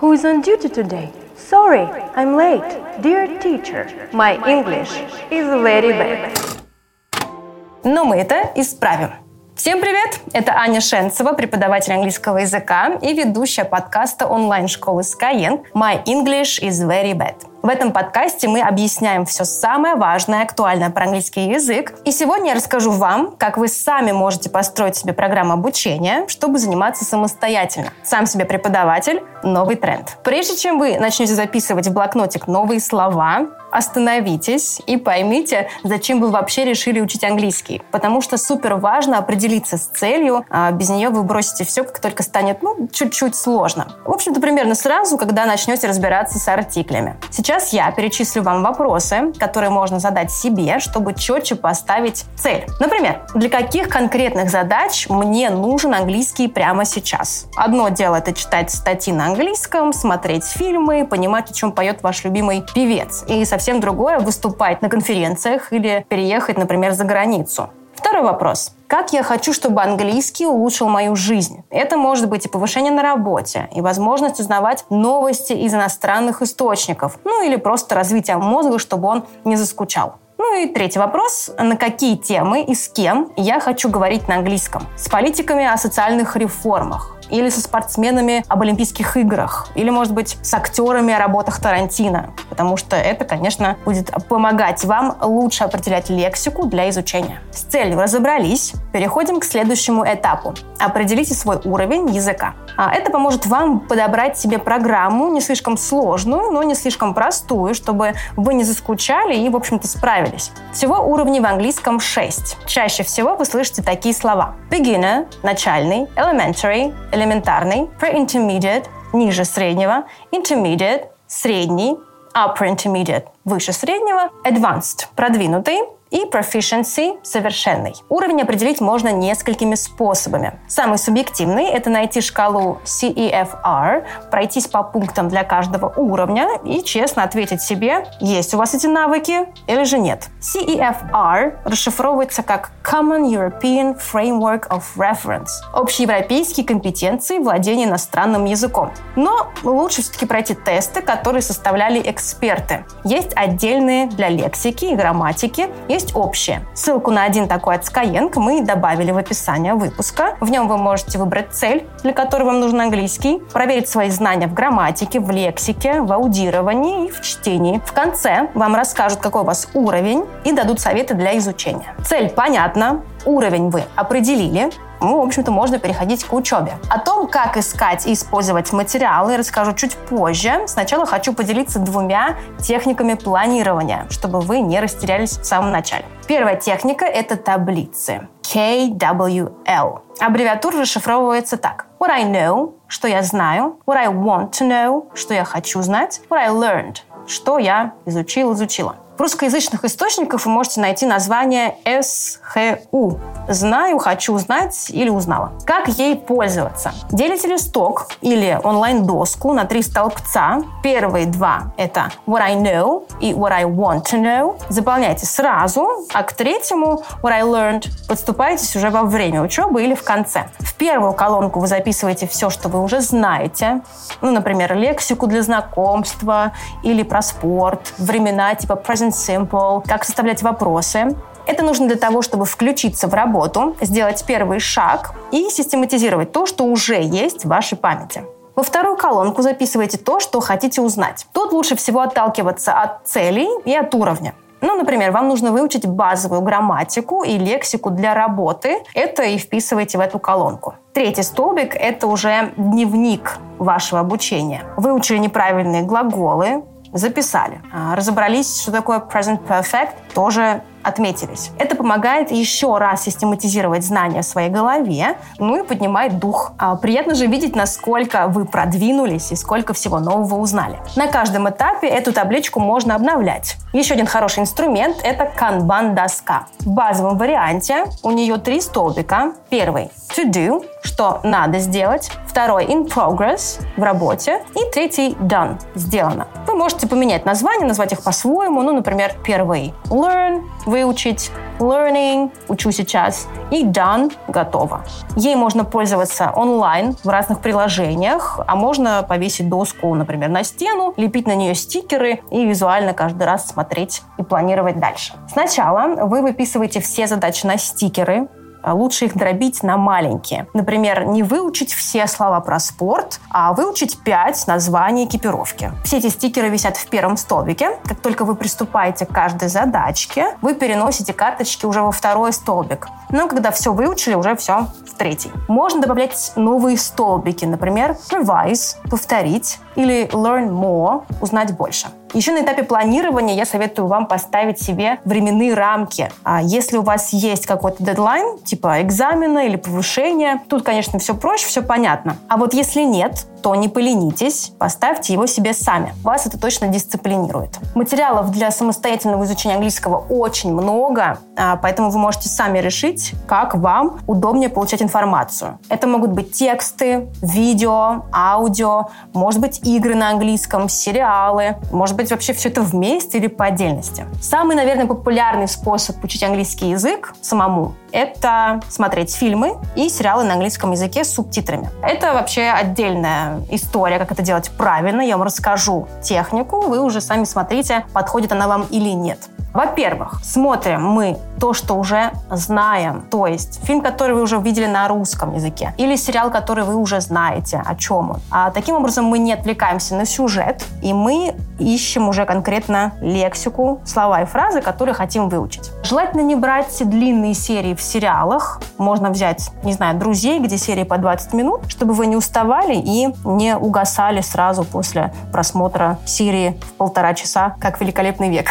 Who is on duty today? Sorry, I'm late. Dear teacher, my English is very bad. Но мы это исправим. Всем привет! Это Аня Шенцева, преподаватель английского языка и ведущая подкаста онлайн-школы Skyeng «My English is very bad». В этом подкасте мы объясняем все самое важное, актуальное про английский язык. И сегодня я расскажу вам, как вы сами можете построить себе программу обучения, чтобы заниматься самостоятельно. Сам себе преподаватель – новый тренд. Прежде чем вы начнете записывать в блокнотик новые слова, остановитесь и поймите, зачем вы вообще решили учить английский. Потому что супер важно определиться с целью, а без нее вы бросите все, как только станет ну, чуть-чуть сложно. В общем-то, примерно сразу, когда начнете разбираться с артиклями. Сейчас я перечислю вам вопросы, которые можно задать себе, чтобы четче поставить цель. Например, для каких конкретных задач мне нужен английский прямо сейчас? Одно дело это читать статьи на английском, смотреть фильмы, понимать, о чем поет ваш любимый певец. И совсем другое выступать на конференциях или переехать, например, за границу. Второй вопрос. Как я хочу, чтобы английский улучшил мою жизнь? Это может быть и повышение на работе, и возможность узнавать новости из иностранных источников, ну или просто развитие мозга, чтобы он не заскучал. Ну и третий вопрос. На какие темы и с кем я хочу говорить на английском? С политиками о социальных реформах, или со спортсменами об Олимпийских играх, или, может быть, с актерами о работах Тарантино, потому что это, конечно, будет помогать вам лучше определять лексику для изучения. С целью разобрались, переходим к следующему этапу. Определите свой уровень языка. А это поможет вам подобрать себе программу не слишком сложную, но не слишком простую, чтобы вы не заскучали и, в общем-то, справились. Всего уровней в английском 6. Чаще всего вы слышите такие слова. Beginner – начальный, elementary – элементарный, pre-intermediate – ниже среднего, intermediate – средний, upper intermediate – выше среднего, advanced – продвинутый, и proficiency – совершенный. Уровень определить можно несколькими способами. Самый субъективный – это найти шкалу CEFR, пройтись по пунктам для каждого уровня и честно ответить себе, есть у вас эти навыки или же нет. CEFR расшифровывается как Common European Framework of Reference – общеевропейские компетенции владения иностранным языком. Но лучше все-таки пройти тесты, которые составляли эксперты. Есть отдельные для лексики и грамматики, есть есть общее. Ссылку на один такой от Skyeng мы добавили в описание выпуска. В нем вы можете выбрать цель, для которой вам нужен английский, проверить свои знания в грамматике, в лексике, в аудировании и в чтении. В конце вам расскажут, какой у вас уровень и дадут советы для изучения. Цель понятна, уровень вы определили, ну, в общем-то, можно переходить к учебе. О том, как искать и использовать материалы, расскажу чуть позже. Сначала хочу поделиться двумя техниками планирования, чтобы вы не растерялись в самом начале. Первая техника – это таблицы. KWL. Аббревиатура расшифровывается так. What I know – что я знаю. What I want to know – что я хочу знать. What I learned – что я изучил, изучила. Русскоязычных источниках вы можете найти название СХУ. Знаю, хочу узнать или узнала. Как ей пользоваться? Делите листок или онлайн-доску на три столбца. Первые два – это what I know и what I want to know. Заполняйте сразу, а к третьему what I learned подступаетесь уже во время учебы или в конце. В первую колонку вы записываете все, что вы уже знаете. Ну, например, лексику для знакомства или про спорт, времена типа present present simple, как составлять вопросы. Это нужно для того, чтобы включиться в работу, сделать первый шаг и систематизировать то, что уже есть в вашей памяти. Во вторую колонку записывайте то, что хотите узнать. Тут лучше всего отталкиваться от целей и от уровня. Ну, например, вам нужно выучить базовую грамматику и лексику для работы. Это и вписывайте в эту колонку. Третий столбик – это уже дневник вашего обучения. Выучили неправильные глаголы, записали. А, разобрались, что такое present perfect, тоже отметились. Это помогает еще раз систематизировать знания в своей голове, ну и поднимает дух. А, приятно же видеть, насколько вы продвинулись и сколько всего нового узнали. На каждом этапе эту табличку можно обновлять. Еще один хороший инструмент – это канбан-доска. В базовом варианте у нее три столбика. Первый – to do, что надо сделать, второй in progress, в работе, и третий done, сделано. Вы можете поменять название, назвать их по-своему, ну, например, первый learn, выучить, learning, учу сейчас, и done, готово. Ей можно пользоваться онлайн в разных приложениях, а можно повесить доску, например, на стену, лепить на нее стикеры и визуально каждый раз смотреть и планировать дальше. Сначала вы выписываете все задачи на стикеры, лучше их дробить на маленькие. Например, не выучить все слова про спорт, а выучить пять названий экипировки. Все эти стикеры висят в первом столбике. Как только вы приступаете к каждой задачке, вы переносите карточки уже во второй столбик. Но когда все выучили, уже все в третий. Можно добавлять новые столбики, например, revise, повторить, или learn more, узнать больше. Еще на этапе планирования я советую вам поставить себе временные рамки. А если у вас есть какой-то дедлайн, типа экзамена или повышения, тут, конечно, все проще, все понятно. А вот если нет, то не поленитесь, поставьте его себе сами. Вас это точно дисциплинирует. Материалов для самостоятельного изучения английского очень много, а, поэтому вы можете сами решить, как вам удобнее получать информацию. Это могут быть тексты, видео, аудио, может быть игры на английском, сериалы, может быть вообще все это вместе или по отдельности. Самый, наверное, популярный способ учить английский язык самому – это смотреть фильмы и сериалы на английском языке с субтитрами. Это вообще отдельная история, как это делать правильно. Я вам расскажу технику, вы уже сами смотрите, подходит она вам или нет. Во-первых, смотрим мы то, что уже знаем. То есть фильм, который вы уже видели на русском языке. Или сериал, который вы уже знаете, о чем он. А таким образом мы не отвлекаемся на сюжет, и мы ищем уже конкретно лексику, слова и фразы, которые хотим выучить. Желательно не брать длинные серии в сериалах. Можно взять, не знаю, «Друзей», где серии по 20 минут, чтобы вы не уставали и не угасали сразу после просмотра серии в полтора часа, как «Великолепный век».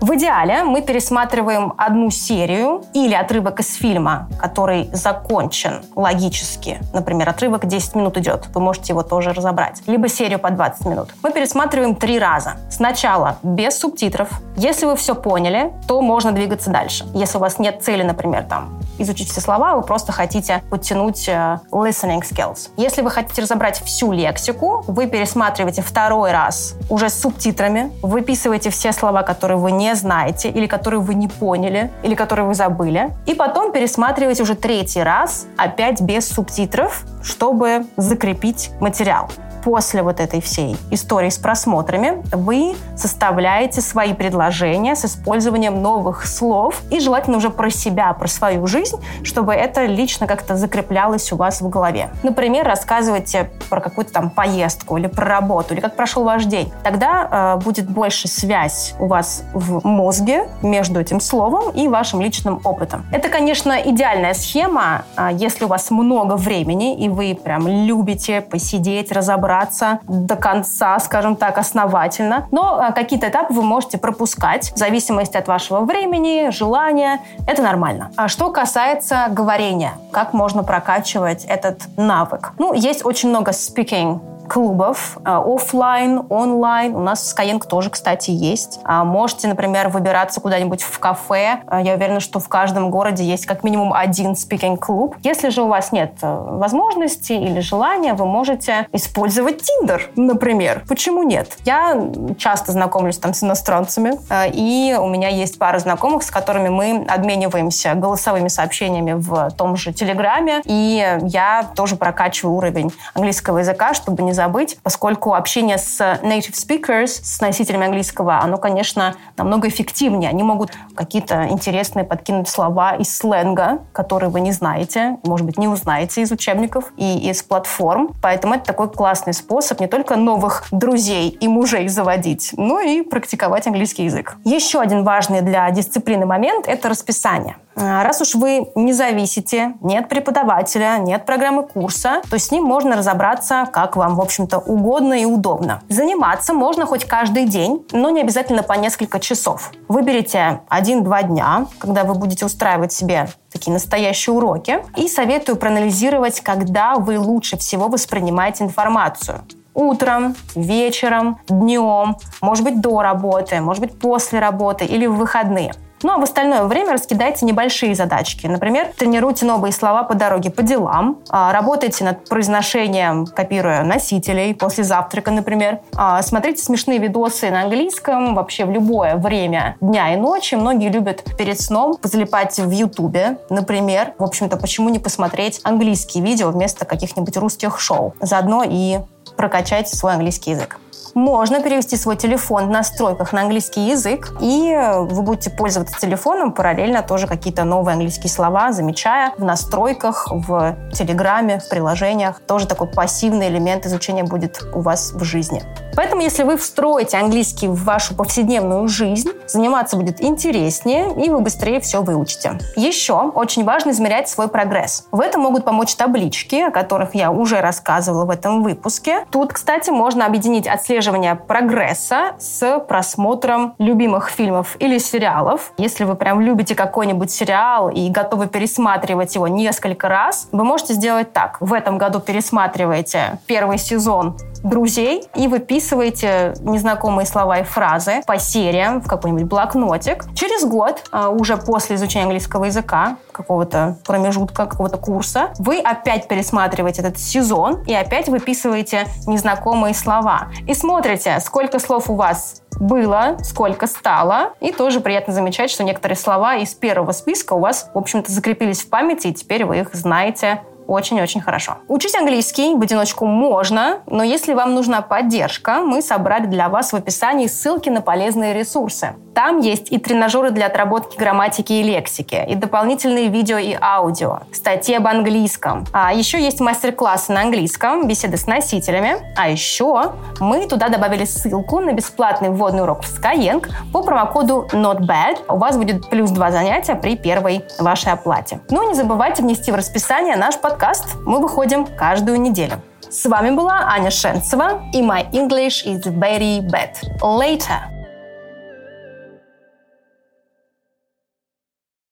В идеале мы пересматриваем одну серию или отрывок из фильма, который закончен логически. Например, отрывок 10 минут идет. Вы можете его тоже разобрать. Либо серию по 20 минут. Мы пересматриваем три раза. Сначала без субтитров. Если вы все поняли, то можно двигаться дальше. Если у вас нет цели, например, там, изучить все слова, вы просто хотите подтянуть э, listening skills. Если вы хотите разобрать всю лексику, вы пересматриваете второй раз уже с субтитрами, выписываете все слова, которые вы не не знаете, или которые вы не поняли, или которые вы забыли. И потом пересматривать уже третий раз, опять без субтитров, чтобы закрепить материал после вот этой всей истории с просмотрами вы составляете свои предложения с использованием новых слов и желательно уже про себя, про свою жизнь, чтобы это лично как-то закреплялось у вас в голове. Например, рассказывайте про какую-то там поездку или про работу, или как прошел ваш день. Тогда э, будет больше связь у вас в мозге между этим словом и вашим личным опытом. Это, конечно, идеальная схема, э, если у вас много времени, и вы прям любите посидеть, разобраться разобраться до конца, скажем так, основательно. Но а, какие-то этапы вы можете пропускать в зависимости от вашего времени, желания. Это нормально. А что касается говорения, как можно прокачивать этот навык? Ну, есть очень много speaking клубов, э, офлайн, онлайн. У нас Skyeng тоже, кстати, есть. А можете, например, выбираться куда-нибудь в кафе. Э, я уверена, что в каждом городе есть как минимум один speaking-клуб. Если же у вас нет э, возможности или желания, вы можете использовать Tinder, например. Почему нет? Я часто знакомлюсь там с иностранцами, и у меня есть пара знакомых, с которыми мы обмениваемся голосовыми сообщениями в том же Телеграме, и я тоже прокачиваю уровень английского языка, чтобы не забыть, поскольку общение с native speakers, с носителями английского, оно, конечно, намного эффективнее. Они могут какие-то интересные подкинуть слова из сленга, которые вы не знаете, может быть, не узнаете из учебников и из платформ. Поэтому это такой классный способ не только новых друзей и мужей заводить, но и практиковать английский язык. Еще один важный для дисциплины момент – это расписание. А, раз уж вы не зависите, нет преподавателя, нет программы курса, то с ним можно разобраться, как вам, в общем-то, угодно и удобно. Заниматься можно хоть каждый день, но не обязательно по несколько часов. Выберите один-два дня, когда вы будете устраивать себе такие настоящие уроки. И советую проанализировать, когда вы лучше всего воспринимаете информацию утром, вечером, днем, может быть, до работы, может быть, после работы или в выходные. Ну а в остальное время раскидайте небольшие задачки. Например, тренируйте новые слова по дороге по делам, а, работайте над произношением, копируя носителей после завтрака, например. А, смотрите смешные видосы на английском вообще в любое время дня и ночи. Многие любят перед сном позалипать в Ютубе, например. В общем-то, почему не посмотреть английские видео вместо каких-нибудь русских шоу? Заодно и прокачайте свой английский язык можно перевести свой телефон в настройках на английский язык, и вы будете пользоваться телефоном, параллельно тоже какие-то новые английские слова, замечая в настройках, в Телеграме, в приложениях. Тоже такой пассивный элемент изучения будет у вас в жизни. Поэтому, если вы встроите английский в вашу повседневную жизнь, заниматься будет интереснее, и вы быстрее все выучите. Еще очень важно измерять свой прогресс. В этом могут помочь таблички, о которых я уже рассказывала в этом выпуске. Тут, кстати, можно объединить отслеживание прогресса с просмотром любимых фильмов или сериалов. Если вы прям любите какой-нибудь сериал и готовы пересматривать его несколько раз, вы можете сделать так. В этом году пересматриваете первый сезон друзей и выписываете незнакомые слова и фразы по сериям в какой-нибудь блокнотик. Через год, а, уже после изучения английского языка, какого-то промежутка, какого-то курса, вы опять пересматриваете этот сезон и опять выписываете незнакомые слова. И смотрите, сколько слов у вас было, сколько стало. И тоже приятно замечать, что некоторые слова из первого списка у вас, в общем-то, закрепились в памяти, и теперь вы их знаете очень-очень хорошо. Учить английский в одиночку можно, но если вам нужна поддержка, мы собрали для вас в описании ссылки на полезные ресурсы. Там есть и тренажеры для отработки грамматики и лексики, и дополнительные видео и аудио, статьи об английском. А еще есть мастер-классы на английском, беседы с носителями. А еще мы туда добавили ссылку на бесплатный вводный урок в Skyeng по промокоду NOTBAD. У вас будет плюс два занятия при первой вашей оплате. Ну и не забывайте внести в расписание наш подкаст. Мы выходим каждую неделю. С вами была Аня Шенцева и My English is very bad. Later!